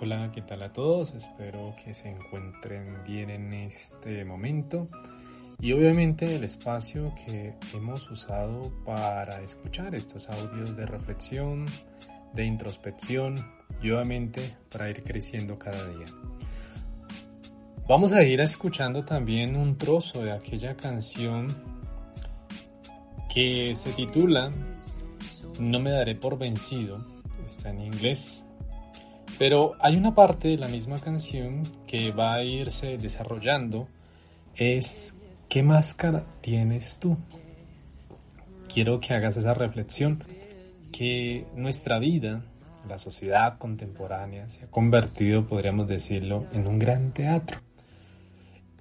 Hola, ¿qué tal a todos? Espero que se encuentren bien en este momento. Y obviamente el espacio que hemos usado para escuchar estos audios de reflexión, de introspección y obviamente para ir creciendo cada día. Vamos a ir escuchando también un trozo de aquella canción que se titula No me daré por vencido. Está en inglés pero hay una parte de la misma canción que va a irse desarrollando, es ¿qué máscara tienes tú? Quiero que hagas esa reflexión, que nuestra vida, la sociedad contemporánea, se ha convertido, podríamos decirlo, en un gran teatro.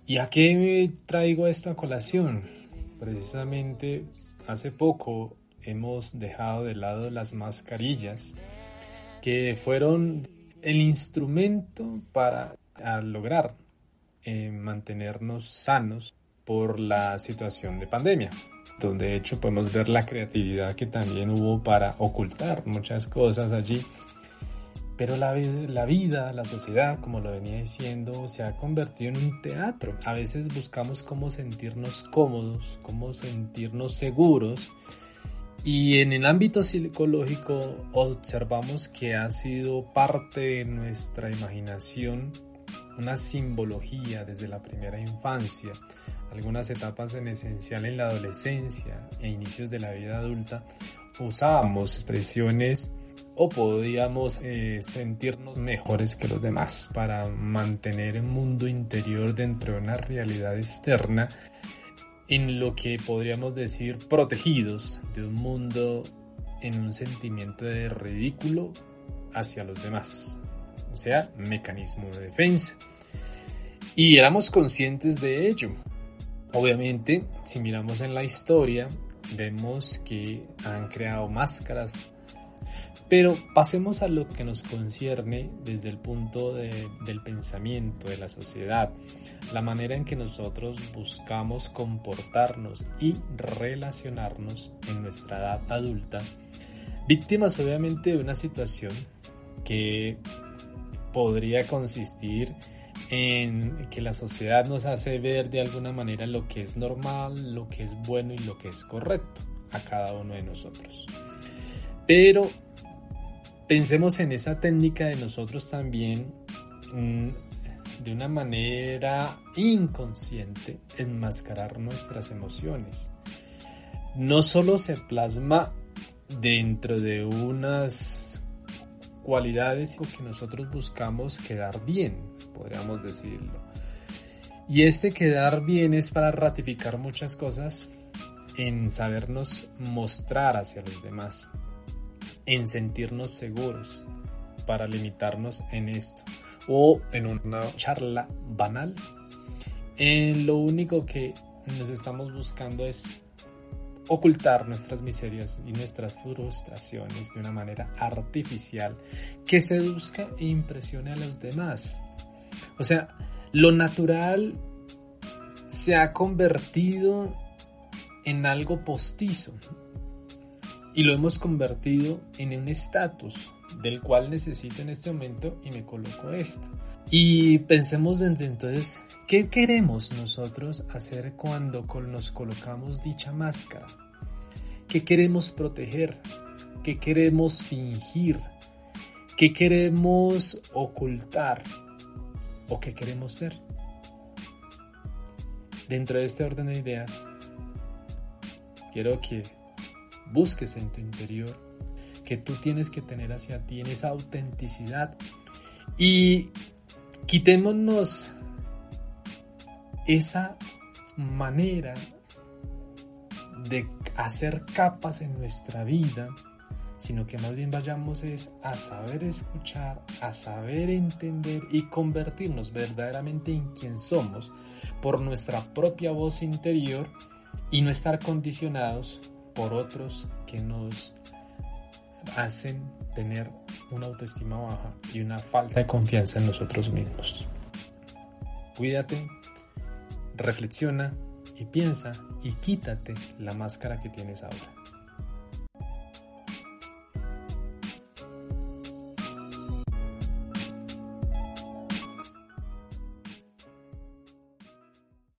¿Y a qué traigo esto a colación? Precisamente hace poco hemos dejado de lado las mascarillas que fueron el instrumento para lograr eh, mantenernos sanos por la situación de pandemia, donde de hecho podemos ver la creatividad que también hubo para ocultar muchas cosas allí. Pero la, la vida, la sociedad, como lo venía diciendo, se ha convertido en un teatro. A veces buscamos cómo sentirnos cómodos, cómo sentirnos seguros y en el ámbito psicológico observamos que ha sido parte de nuestra imaginación una simbología desde la primera infancia, algunas etapas en esencial en la adolescencia e inicios de la vida adulta, usábamos expresiones o podíamos eh, sentirnos mejores que los demás para mantener un mundo interior dentro de una realidad externa en lo que podríamos decir protegidos de un mundo en un sentimiento de ridículo hacia los demás, o sea, mecanismo de defensa. Y éramos conscientes de ello. Obviamente, si miramos en la historia, vemos que han creado máscaras pero pasemos a lo que nos concierne desde el punto del pensamiento, de la sociedad, la manera en que nosotros buscamos comportarnos y relacionarnos en nuestra edad adulta, víctimas obviamente de una situación que podría consistir en que la sociedad nos hace ver de alguna manera lo que es normal, lo que es bueno y lo que es correcto a cada uno de nosotros. Pero pensemos en esa técnica de nosotros también mm, de una manera inconsciente enmascarar nuestras emociones. No solo se plasma dentro de unas cualidades que nosotros buscamos quedar bien, podríamos decirlo. Y este quedar bien es para ratificar muchas cosas en sabernos mostrar hacia los demás en sentirnos seguros para limitarnos en esto o en una charla banal. En lo único que nos estamos buscando es ocultar nuestras miserias y nuestras frustraciones de una manera artificial que seduzca e impresione a los demás. O sea, lo natural se ha convertido en algo postizo, y lo hemos convertido en un estatus del cual necesito en este momento y me coloco esto. Y pensemos desde entonces, ¿qué queremos nosotros hacer cuando nos colocamos dicha máscara? ¿Qué queremos proteger? ¿Qué queremos fingir? ¿Qué queremos ocultar? ¿O qué queremos ser? Dentro de este orden de ideas, quiero que busques en tu interior, que tú tienes que tener hacia ti en esa autenticidad. Y quitémonos esa manera de hacer capas en nuestra vida, sino que más bien vayamos es a saber escuchar, a saber entender y convertirnos verdaderamente en quien somos por nuestra propia voz interior y no estar condicionados por otros que nos hacen tener una autoestima baja y una falta de confianza en nosotros mismos. Cuídate, reflexiona y piensa y quítate la máscara que tienes ahora.